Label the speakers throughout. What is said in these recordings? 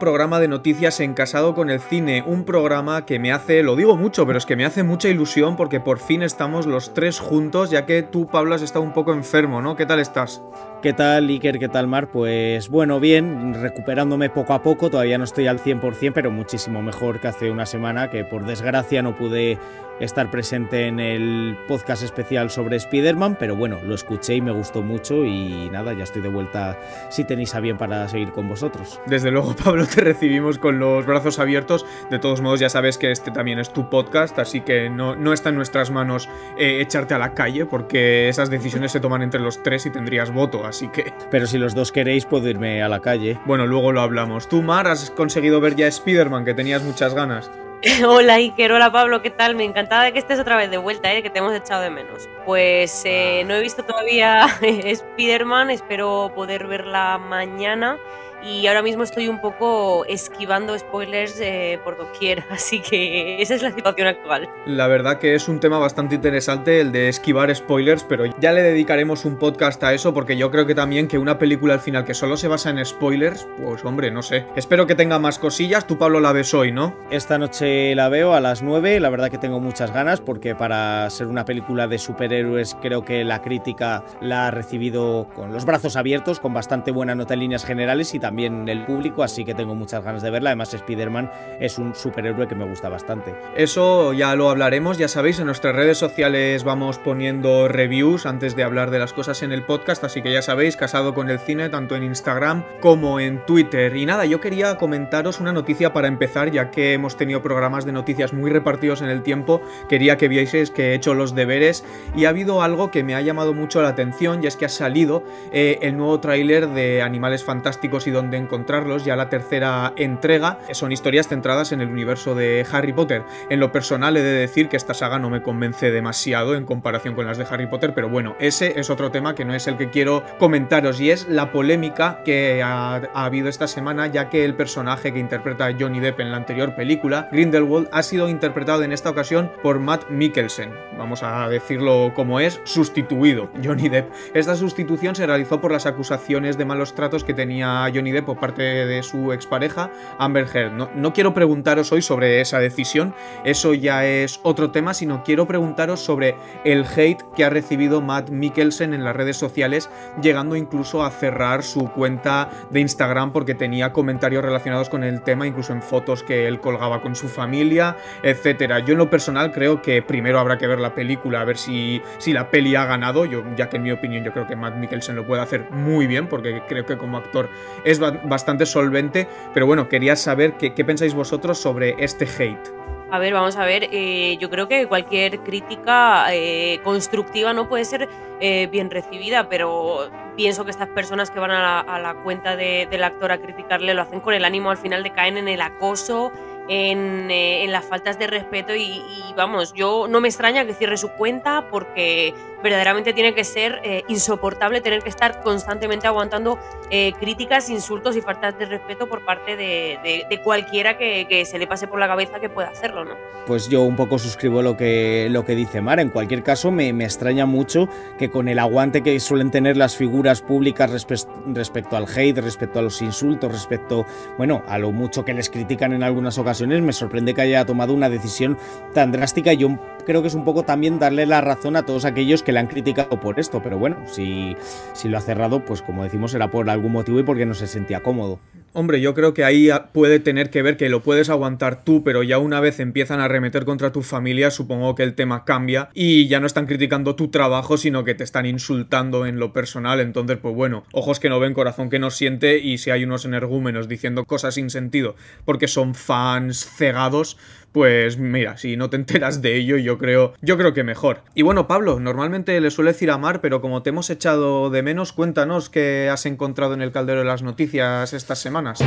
Speaker 1: programa de noticias en Casado con el Cine, un programa que me hace, lo digo mucho, pero es que me hace mucha ilusión porque por fin estamos los tres juntos, ya que tú, Pablo, has estado un poco enfermo, ¿no? ¿Qué tal estás?
Speaker 2: ¿Qué tal, Iker? ¿Qué tal, Mar? Pues bueno, bien, recuperándome poco a poco, todavía no estoy al 100%, pero muchísimo mejor que hace una semana, que por desgracia no pude estar presente en el podcast especial sobre Spider-Man, pero bueno, lo escuché y me gustó mucho y nada, ya estoy de vuelta si tenéis a bien para seguir con vosotros.
Speaker 1: Desde luego, Pablo, te recibimos con los brazos abiertos. De todos modos, ya sabes que este también es tu podcast, así que no, no está en nuestras manos eh, echarte a la calle, porque esas decisiones se toman entre los tres y tendrías voto, así que...
Speaker 2: Pero si los dos queréis, puedo irme a la calle.
Speaker 1: Bueno, luego lo hablamos. Tú, Mar, has conseguido ver ya Spider-Man, que tenías muchas ganas.
Speaker 3: Hola Iker, hola Pablo, ¿qué tal? Me encantada de que estés otra vez de vuelta, ¿eh? que te hemos echado de menos. Pues eh, no he visto todavía Spider-Man, espero poder verla mañana y ahora mismo estoy un poco esquivando spoilers eh, por doquier, así que esa es la situación actual.
Speaker 1: La verdad que es un tema bastante interesante el de esquivar spoilers, pero ya le dedicaremos un podcast a eso porque yo creo que también que una película al final que solo se basa en spoilers, pues hombre, no sé. Espero que tenga más cosillas, tú Pablo la ves hoy, ¿no?
Speaker 2: Esta noche la veo a las 9, la verdad que tengo muchas ganas porque para ser una película de superhéroes creo que la crítica la ha recibido con los brazos abiertos, con bastante buena nota en líneas generales y también también el público, así que tengo muchas ganas de verla. Además, Spider-Man es un superhéroe que me gusta bastante.
Speaker 1: Eso ya lo hablaremos, ya sabéis, en nuestras redes sociales vamos poniendo reviews antes de hablar de las cosas en el podcast, así que ya sabéis, casado con el cine, tanto en Instagram como en Twitter. Y nada, yo quería comentaros una noticia para empezar, ya que hemos tenido programas de noticias muy repartidos en el tiempo, quería que vieseis que he hecho los deberes y ha habido algo que me ha llamado mucho la atención y es que ha salido eh, el nuevo tráiler de Animales Fantásticos y donde encontrarlos, ya la tercera entrega. Son historias centradas en el universo de Harry Potter. En lo personal he de decir que esta saga no me convence demasiado en comparación con las de Harry Potter, pero bueno, ese es otro tema que no es el que quiero comentaros y es la polémica que ha, habido esta semana, ya que el personaje que interpreta Johnny Depp en la anterior película, Grindelwald, ha sido interpretado en esta ocasión por Matt Mikkelsen. Vamos a decirlo como es, sustituido Johnny Depp. Esta sustitución se realizó por las acusaciones de malos tratos que tenía Johnny por parte de su expareja, Amber Heard. No, no, quiero preguntaros hoy sobre esa decisión, eso ya es otro tema, sino quiero preguntaros sobre el hate que ha recibido Matt Mikkelsen en las redes sociales, llegando incluso a cerrar su cuenta de Instagram porque tenía comentarios relacionados con el tema, incluso en fotos que él colgaba con su familia, etcétera. Yo en lo personal creo que primero habrá que ver la película, a ver si, si la peli ha ganado, yo, ya que en mi opinión yo creo que Matt Mikkelsen lo puede hacer muy bien, porque creo que como actor es bastante solvente, pero bueno, quería saber qué, pensáis vosotros sobre este hate.
Speaker 3: A ver, vamos a ver, eh, yo creo que cualquier crítica eh, constructiva no puede ser eh, bien recibida, pero pienso que estas personas que van a la, cuenta del actor a criticarle lo hacen con el ánimo al final de caer en el acoso, en, en las faltas de respeto y, y, vamos, yo no me extraña que cierre su cuenta porque verdaderamente tiene que ser eh, insoportable tener que estar constantemente aguantando eh, críticas, insultos y faltas de respeto por parte de, cualquiera que, se le pase por la cabeza que pueda hacerlo, ¿no?
Speaker 2: Pues yo un poco suscribo lo que, lo que dice Mar. En cualquier caso, me, extraña mucho que con el aguante que suelen tener las figuras públicas respecto al hate, respecto a los insultos, respecto, bueno, a lo mucho que les critican en algunas ocasiones, me sorprende que haya tomado una decisión tan drástica. Yo creo que es un poco también darle la razón a todos aquellos que le han criticado por esto, pero bueno, si, si lo ha cerrado, pues como decimos, era por algún motivo y porque no se sentía cómodo.
Speaker 1: Hombre, yo creo que ahí puede tener que ver que lo puedes aguantar tú, pero ya una vez empiezan a remeter contra tu familia, supongo que el tema cambia y ya no están criticando tu trabajo, sino que te están insultando en lo personal. Entonces, pues bueno, ojos que no ven, corazón que no siente y si hay unos energúmenos diciendo cosas sin sentido porque son fans cegados, pues mira, si no te enteras de ello, yo creo, yo creo que mejor. Y bueno, Pablo, normalmente le suele decir a Mar, pero como te hemos echado de menos, cuéntanos qué has encontrado en el caldero de las noticias estas semanas.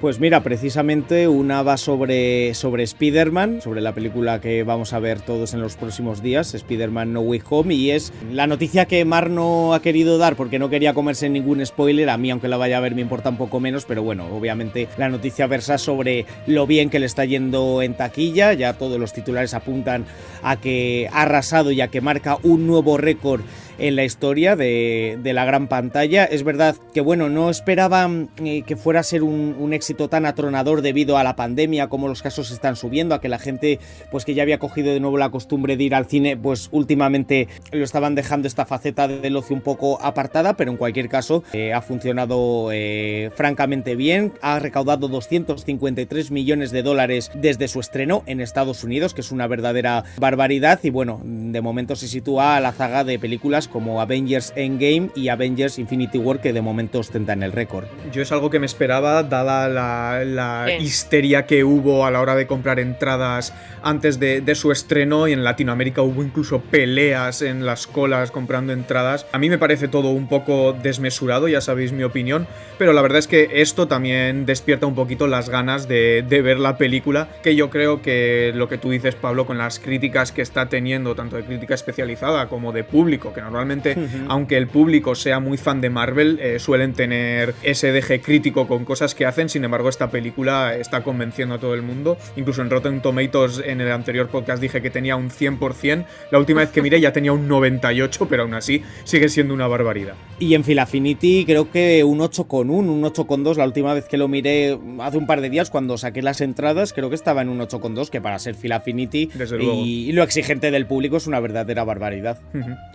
Speaker 2: Pues mira, precisamente una va sobre, sobre Spider-Man, sobre la película que vamos a ver todos en los próximos días, Spider-Man No Way Home, y es la noticia que Mar no ha querido dar porque no quería comerse ningún spoiler, a mí aunque la vaya a ver me importa un poco menos, pero bueno, obviamente la noticia versa sobre lo bien que le está yendo en taquilla, ya todos los titulares apuntan a que ha arrasado y a que marca un nuevo récord en la historia de, la gran pantalla. Es verdad que, bueno, no esperaba eh, que fuera a ser un, éxito tan atronador debido a la pandemia, como los casos están subiendo, a que la gente, pues que ya había cogido de nuevo la costumbre de ir al cine, pues últimamente lo estaban dejando esta faceta del ocio un poco apartada, pero en cualquier caso eh, ha funcionado eh, francamente bien. Ha recaudado 253 millones de dólares desde su estreno en Estados Unidos, que es una verdadera barbaridad. Y bueno, de momento se sitúa a la zaga de películas como Avengers Endgame y Avengers Infinity War que de momento ostentan el récord.
Speaker 1: Yo es algo que me esperaba dada la, histeria que hubo a la hora de comprar entradas antes de, su estreno y en Latinoamérica hubo incluso peleas en las colas comprando entradas. A mí me parece todo un poco desmesurado, ya sabéis mi opinión, pero la verdad es que esto también despierta un poquito las ganas de, de ver la película, que yo creo que lo que tú dices Pablo con las críticas que está teniendo, tanto de crítica especializada como de público, que normalmente aunque el público sea muy fan de Marvel, eh, suelen tener ese deje crítico con cosas que hacen. Sin embargo, esta película está convenciendo a todo el mundo. Incluso en Rotten Tomatoes, en el anterior podcast, dije que tenía un 100%. La última vez que miré ya tenía un 98%, pero aún así sigue siendo una barbaridad.
Speaker 2: Y en Filafinity creo que un 8,1, un 8,2. La última vez que lo miré hace un par de días, cuando saqué las entradas, creo que estaba en un 8,2, que para ser Filafinity y, y, lo exigente del público es una verdadera barbaridad.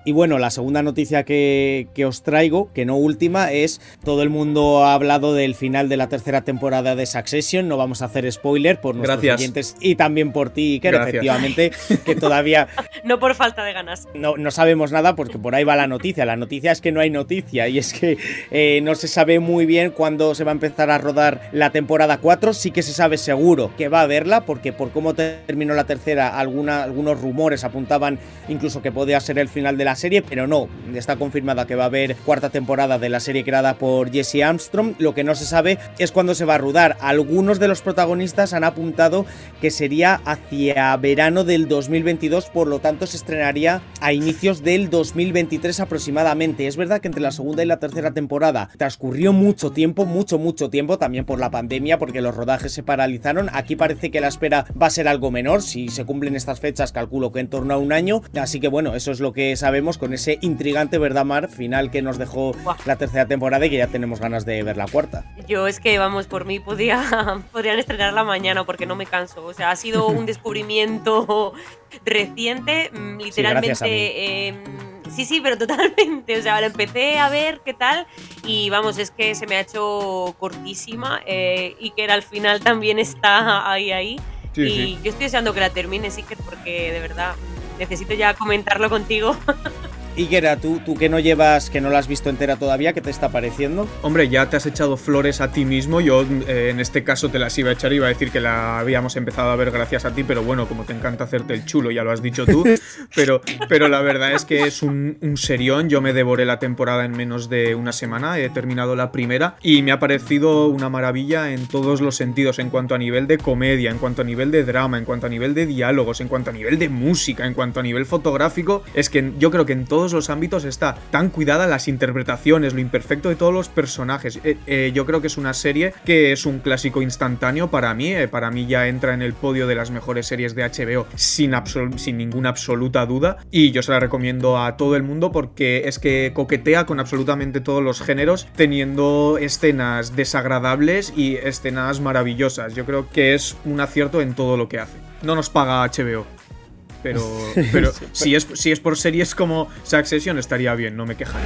Speaker 2: Y bueno, la segunda noticia que, os traigo, que no última, es todo el mundo ha hablado del final de la tercera temporada de Succession. No vamos a hacer spoiler por nuestros clientes y también por ti, Iker, efectivamente, que todavía.
Speaker 3: no por falta de ganas.
Speaker 2: No, no sabemos nada porque por ahí va la noticia. La noticia es que no hay noticia y es que eh, no se sabe muy bien cuándo se va a empezar a rodar la temporada 4. Sí que se sabe seguro que va a haberla porque por cómo terminó la tercera, alguna, algunos rumores apuntaban incluso que podía ser el final de la serie, pero no, está confirmada que va a haber cuarta temporada de la serie creada por Jesse Armstrong. Lo que no se sabe es cuándo se va a rodar. Algunos de los protagonistas han apuntado que sería hacia verano del 2022, por lo tanto se estrenaría a inicios del 2023 aproximadamente. Es verdad que entre la segunda y la tercera temporada transcurrió mucho tiempo, mucho, mucho tiempo, también por la pandemia, porque los rodajes se paralizaron. Aquí parece que la espera va a ser algo menor. Si se cumplen estas fechas, calculo que en torno a un año. Así que bueno, eso es lo que sabemos con ese intrigante, ¿verdad, Mar? Final que nos dejó la tercera temporada y que ya tenemos ganas de ver la cuarta.
Speaker 3: Yo es que, vamos, por mí podía, podrían estrenarla mañana porque no me canso. O sea, ha sido un descubrimiento reciente, mm, literalmente. Sí, em, sí, sí, pero totalmente. O sea, la empecé a ver qué tal y vamos, es que se me ha hecho cortísima eh, y que al final también está ahí, ahí. y yo estoy deseando que la termine, sí, porque de verdad necesito ya comentarlo contigo.
Speaker 2: Higuera, ¿tú, tú que no llevas, que no la has visto entera todavía, ¿qué te está pareciendo?
Speaker 1: Hombre, ya te has echado flores a ti mismo. Yo eh, en este caso te las iba a echar, iba a decir que la habíamos empezado a ver gracias a ti, pero bueno, como te encanta hacerte el chulo, ya lo has dicho tú. pero, pero la verdad es que es un, un serión. Yo me devoré la temporada en menos de una semana, he terminado la primera y me ha parecido una maravilla en todos los sentidos, en cuanto a nivel de comedia, en cuanto a nivel de drama, en cuanto a nivel de diálogos, en cuanto a nivel de música, en cuanto a nivel fotográfico. Es que yo creo que en todo los ámbitos está tan cuidada las interpretaciones, lo imperfecto de todos los personajes. Eh, eh, yo creo que es una serie que es un clásico instantáneo para mí. Eh, para mí ya entra en el podio de las mejores series de HBO sin, sin ninguna absoluta duda. Y yo se la recomiendo a todo el mundo porque es que coquetea con absolutamente todos los géneros, teniendo escenas desagradables y escenas maravillosas. Yo creo que es un acierto en todo lo que hace. No nos paga HBO pero, pero si, es, si es por series como Succession estaría bien, no me quejaré.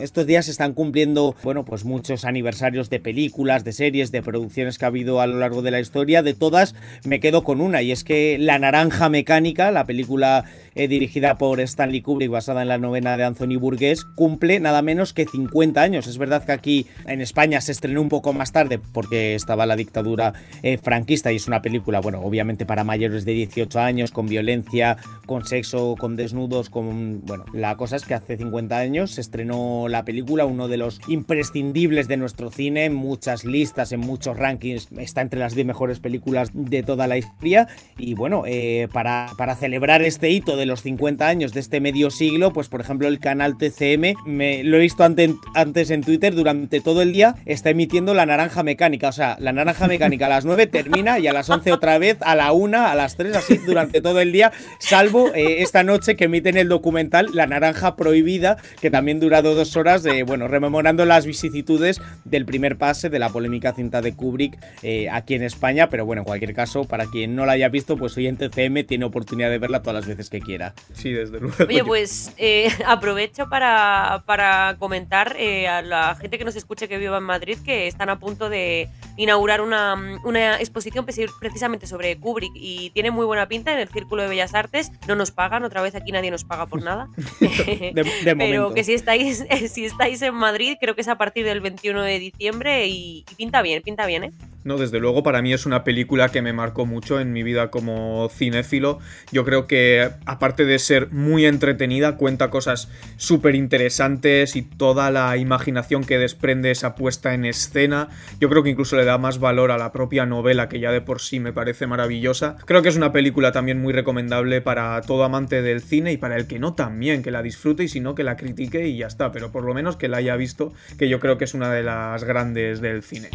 Speaker 2: Estos días se están cumpliendo, bueno, pues muchos aniversarios de películas, de series, de producciones que ha habido a lo largo de la historia. De todas, me quedo con una, y es que La Naranja Mecánica, la película eh, dirigida por Stanley Kubrick, basada en la novena de Anthony Burgess, cumple nada menos que 50 años. Es verdad que aquí en España se estrenó un poco más tarde porque estaba la dictadura eh, franquista y es una película, bueno, obviamente para mayores de 18 años, con violencia, con sexo, con desnudos, con... Bueno, la cosa es que hace 50 años se estrenó la película, uno de los imprescindibles de nuestro cine, en muchas listas, en muchos rankings, está entre las 10 mejores películas de toda la historia. Y bueno, eh, para, para celebrar este hito de los 50 años de este medio siglo, pues por ejemplo el canal TCM, me, lo he visto antes en Twitter, durante todo el día está emitiendo la naranja mecánica. O sea, la naranja mecánica a las 9 termina y a las 11 otra vez, a la 1, a las 3, así durante todo el día, salvo eh, esta noche que emiten el documental La Naranja Prohibida, que también durado dos horas, de, bueno, rememorando las vicisitudes del primer pase de la polémica cinta de Kubrick eh, aquí en España. Pero bueno, en cualquier caso, para quien no la haya visto, pues hoy en TCM tiene oportunidad de verla todas las veces que quiera.
Speaker 1: Sí, desde luego.
Speaker 3: Oye, pues eh, aprovecho para, para comentar a la gente que nos escuche que viva en Madrid que están a punto de inaugurar una, una exposición precisamente sobre Kubrick y tiene muy buena pinta en el Círculo de Bellas Artes. No nos pagan, otra vez aquí nadie nos paga por nada. Pero que si estáis, si estáis en Madrid, creo que es a partir del 21 de diciembre y, y pinta bien, pinta bien, ¿eh?
Speaker 1: No, desde luego para mí es una película que me marcó mucho en mi vida como cinéfilo. Yo creo que aparte de ser muy entretenida, cuenta cosas súper interesantes y toda la imaginación que desprende esa puesta en escena. Yo creo que incluso le da más valor a la propia novela que ya de por sí me parece maravillosa. Creo que es una película también muy recomendable para todo amante del cine y para el que no también, que la disfrute y si no que la critique y ya está, pero por lo menos que la haya visto, que yo creo que es una de las grandes del cine.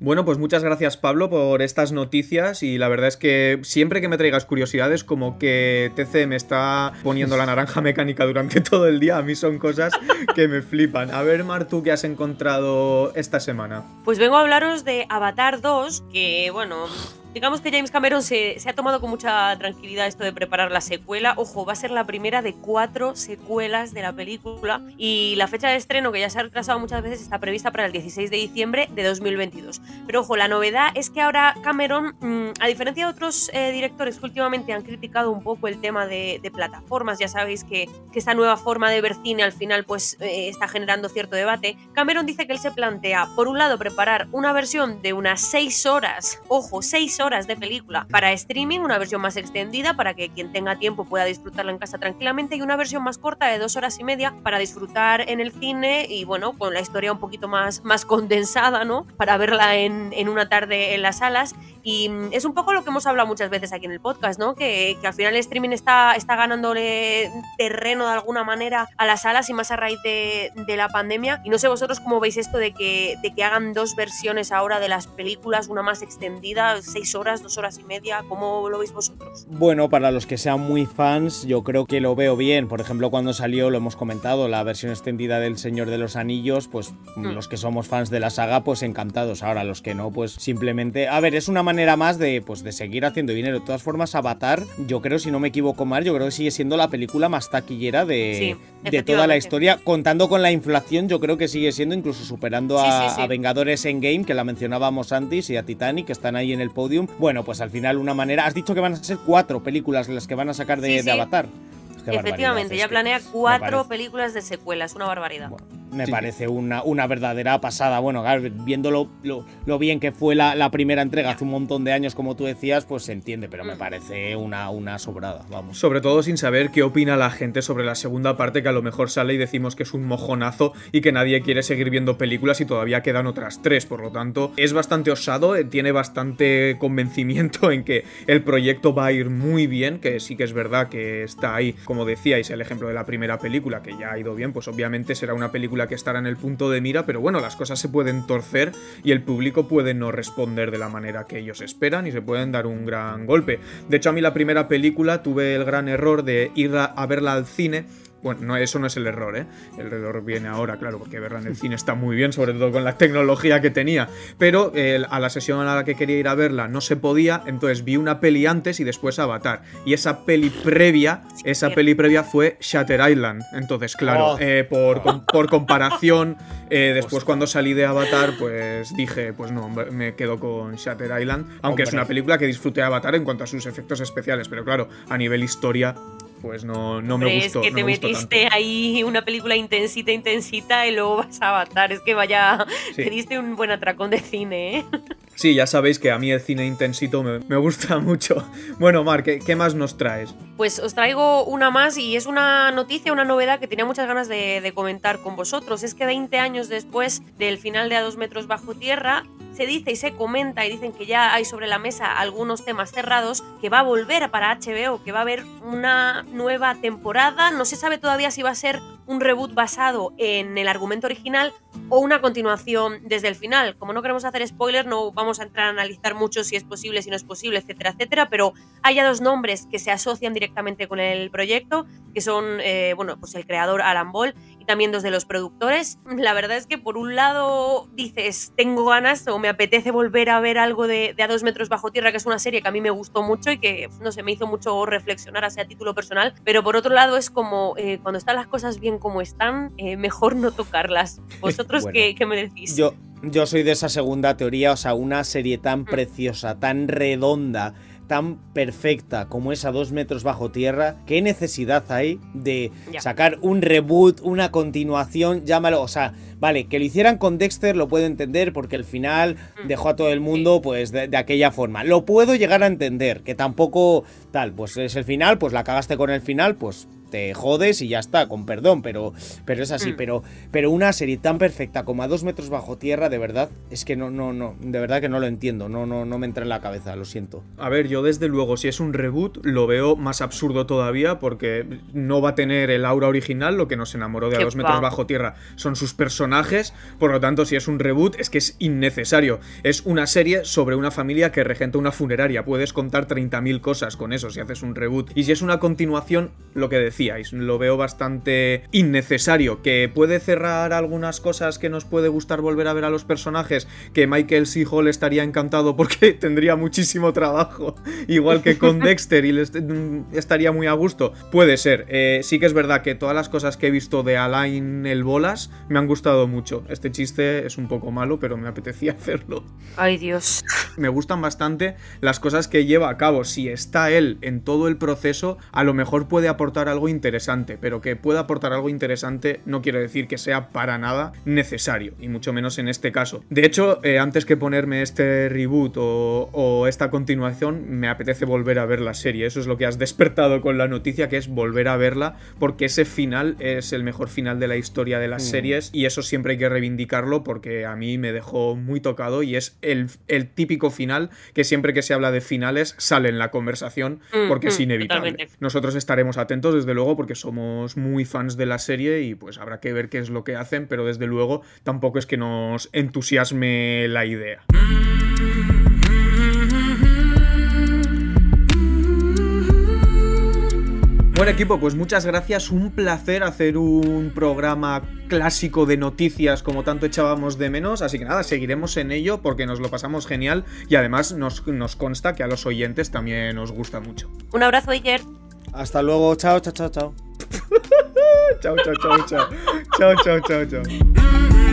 Speaker 1: Bueno, pues muchas gracias Pablo por estas noticias y la verdad es que siempre que me traigas curiosidades como que TC me está poniendo la naranja mecánica durante todo el día, a mí son cosas que me flipan. A ver Martu, ¿qué has encontrado esta semana?
Speaker 3: Pues vengo a hablaros de Avatar 2, que bueno, Digamos que James Cameron se, ha tomado con mucha tranquilidad esto de preparar la secuela. Ojo, va a ser la primera de cuatro secuelas de la película y la fecha de estreno, que ya se ha retrasado muchas veces, está prevista para el 16 de diciembre de 2022. Pero ojo, la novedad es que ahora Cameron, mm, a diferencia de otros eh, directores que últimamente han criticado un poco el tema de, plataformas, ya sabéis que, esta nueva forma de ver cine al final pues eh, está generando cierto debate, Cameron dice que él se plantea, por un lado, preparar una versión de unas seis horas, ojo, seis horas de película para streaming, una versión más extendida para que quien tenga tiempo pueda disfrutarla en casa tranquilamente y una versión más corta de dos horas y media para disfrutar en el cine y bueno, con la historia un poquito más, más condensada, ¿no? Para verla en, en una tarde en las salas y mm, es un poco lo que hemos hablado muchas veces aquí en el podcast, ¿no? Que, que al final el streaming está, está ganándole terreno de alguna manera a las salas y más a raíz de, de, la pandemia. Y no sé vosotros cómo veis esto de que, de que hagan dos versiones ahora de las películas, una más extendida, seis horas, dos horas y media. ¿Cómo lo veis vosotros?
Speaker 2: Bueno, para los que sean muy fans, yo creo que lo veo bien. Por ejemplo, cuando salió, lo hemos comentado, la versión extendida del Señor de los Anillos, pues mm. los que somos fans de la saga, pues encantados. Ahora los que no, pues simplemente... A ver, es una manera más de, pues, de seguir haciendo dinero. De todas formas, Avatar, yo creo, si no me equivoco mal, yo creo que sigue siendo la película más taquillera de, de toda la historia. Contando con la inflación, yo creo que sigue siendo, incluso superando a, a, Vengadores Endgame, que la mencionábamos antes, y a Titanic, que están ahí en el podium. Bueno, pues al final una manera... Has dicho que van a ser cuatro películas las que van a sacar de, Avatar.
Speaker 3: Efectivamente, ya planea cuatro películas de secuelas, una barbaridad
Speaker 2: me parece una, una, verdadera pasada. Bueno, viendo lo, bien que fue la, primera entrega hace un montón de años, como tú decías, pues se entiende, pero me mm. parece una, una sobrada, vamos.
Speaker 1: Sobre todo sin saber qué opina la gente sobre la segunda parte, que a lo mejor sale y decimos que es un mojonazo y que nadie quiere seguir viendo películas y todavía quedan otras tres. Por lo tanto, es bastante osado, eh, tiene bastante convencimiento en que el proyecto va a ir muy bien, que sí que es verdad que está ahí, como decíais, el ejemplo de la primera película, que ya ha ido bien, pues obviamente será una película que estará en el punto de mira, pero bueno, las cosas se pueden torcer y el público puede no responder de la manera que ellos esperan y se pueden dar un gran golpe. De hecho, a mí la primera película tuve el gran error de ir a verla al cine bueno, no, eso no es el error, ¿eh? El error viene ahora, claro, porque verla en el cine está muy bien, sobre todo con la tecnología que tenía. Pero a la sesión a la que quería ir a verla no se podía, entonces vi una peli antes y después Avatar. Y esa peli previa, esa peli previa fue Shatter Island. Entonces, claro, oh. eh, por, por, comparación, eh, después cuando salí de Avatar, pues dije, pues no, me quedo con Shatter Island. Aunque es una película que disfruté Avatar en cuanto a sus efectos especiales, pero claro, a nivel historia pues no, no me gustó.
Speaker 3: Es que te metiste ahí una película intensita, intensita y luego vas a avatar. Es que vaya, te diste un buen atracón de cine, ¿eh?
Speaker 1: Sí, ya sabéis que a mí el cine intensito me, gusta mucho. Bueno, Mar, ¿qué, más nos traes?
Speaker 3: Pues os traigo una más y es una noticia, una novedad que tenía muchas ganas de, de comentar con vosotros. Es que 20 años después del final de A dos metros bajo tierra, se dice y se comenta y dicen que ya hay sobre la mesa algunos temas cerrados, que va a volver para HBO, que va a haber una nueva temporada. No se sabe todavía si va a ser un reboot basado en el argumento original o una continuación desde el final. Como no queremos hacer spoilers, no vamos a entrar a analizar mucho si es posible, si no es posible, etcétera, etcétera, pero hay ya dos nombres que se asocian directamente con el proyecto, que son, eh, bueno, pues el creador Alan Ball también dos de los productores. La verdad es que por un lado dices, tengo ganas o me apetece volver a ver algo de, A dos metros bajo tierra, que es una serie que a mí me gustó mucho y que, no sé, me hizo mucho reflexionar así a título personal, pero por otro lado es como, eh, cuando están las cosas bien como están, eh, mejor no tocarlas. ¿Vosotros qué, me decís?
Speaker 2: Yo, yo soy de esa segunda teoría, o sea, una serie tan mm. preciosa, tan redonda, tan perfecta como es a dos metros bajo tierra, ¿qué necesidad hay de sacar un reboot, una continuación? Llámalo, o sea, vale, que lo hicieran con Dexter lo puedo entender porque al final mm. dejó a todo el mundo pues de, aquella forma. Lo puedo llegar a entender, que tampoco tal, pues es el final, pues la cagaste con el final, pues te jodes y ya está, con perdón, pero, pero es así. Mm. Pero, pero una serie tan perfecta como a dos metros bajo tierra, de verdad, es que no, no, no, de verdad que no lo entiendo, no, no, no me entra en la cabeza, lo siento.
Speaker 1: A ver, yo desde luego, si es un reboot, lo veo más absurdo todavía porque no va a tener el aura original, lo que nos enamoró de a dos metros bajo tierra son sus personajes, por lo tanto, si es un reboot, es que es innecesario. Es una serie sobre una familia que regenta una funeraria, puedes contar 30.000 cosas con eso si haces un reboot. Y si es una continuación, lo que decía lo veo bastante innecesario, que puede cerrar algunas cosas que nos puede gustar volver a ver a los personajes, que Michael C. Hall estaría encantado porque tendría muchísimo trabajo, igual que con Dexter y mm, estaría muy a gusto. Puede ser. Eh, sí que es verdad que todas las cosas que he visto de Alain el Bolas me han gustado mucho. Este chiste es un poco malo, pero me apetecía hacerlo.
Speaker 3: Ay Dios.
Speaker 1: Me gustan bastante las cosas que lleva a cabo. Si está él en todo el proceso, a lo mejor puede aportar algo interesante, pero que pueda aportar algo interesante no quiere decir que sea para nada necesario, y mucho menos en este caso. De hecho, eh, antes que ponerme este reboot o, esta continuación, me apetece volver a ver la serie. Eso es lo que has despertado con la noticia, que es volver a verla, porque ese final es el mejor final de la historia de las mm. series, y eso siempre hay que reivindicarlo porque a mí me dejó muy tocado y es el, típico final que siempre que se habla de finales sale en la conversación mm, porque es mm, inevitable. Nosotros estaremos atentos desde luego porque somos muy fans de la serie y pues habrá que ver qué es lo que hacen, pero desde luego tampoco es que nos entusiasme la idea. Buen equipo, pues muchas gracias, un placer hacer un programa clásico de noticias como tanto echábamos de menos, así que nada, seguiremos en ello porque nos lo pasamos genial y además nos, nos consta que a los oyentes también nos gusta mucho.
Speaker 3: Un abrazo, Iker.
Speaker 2: Hasta luego, chao, chao, chao, chao.
Speaker 1: chao, chao, chao, chao. chao, chao, chao, chao.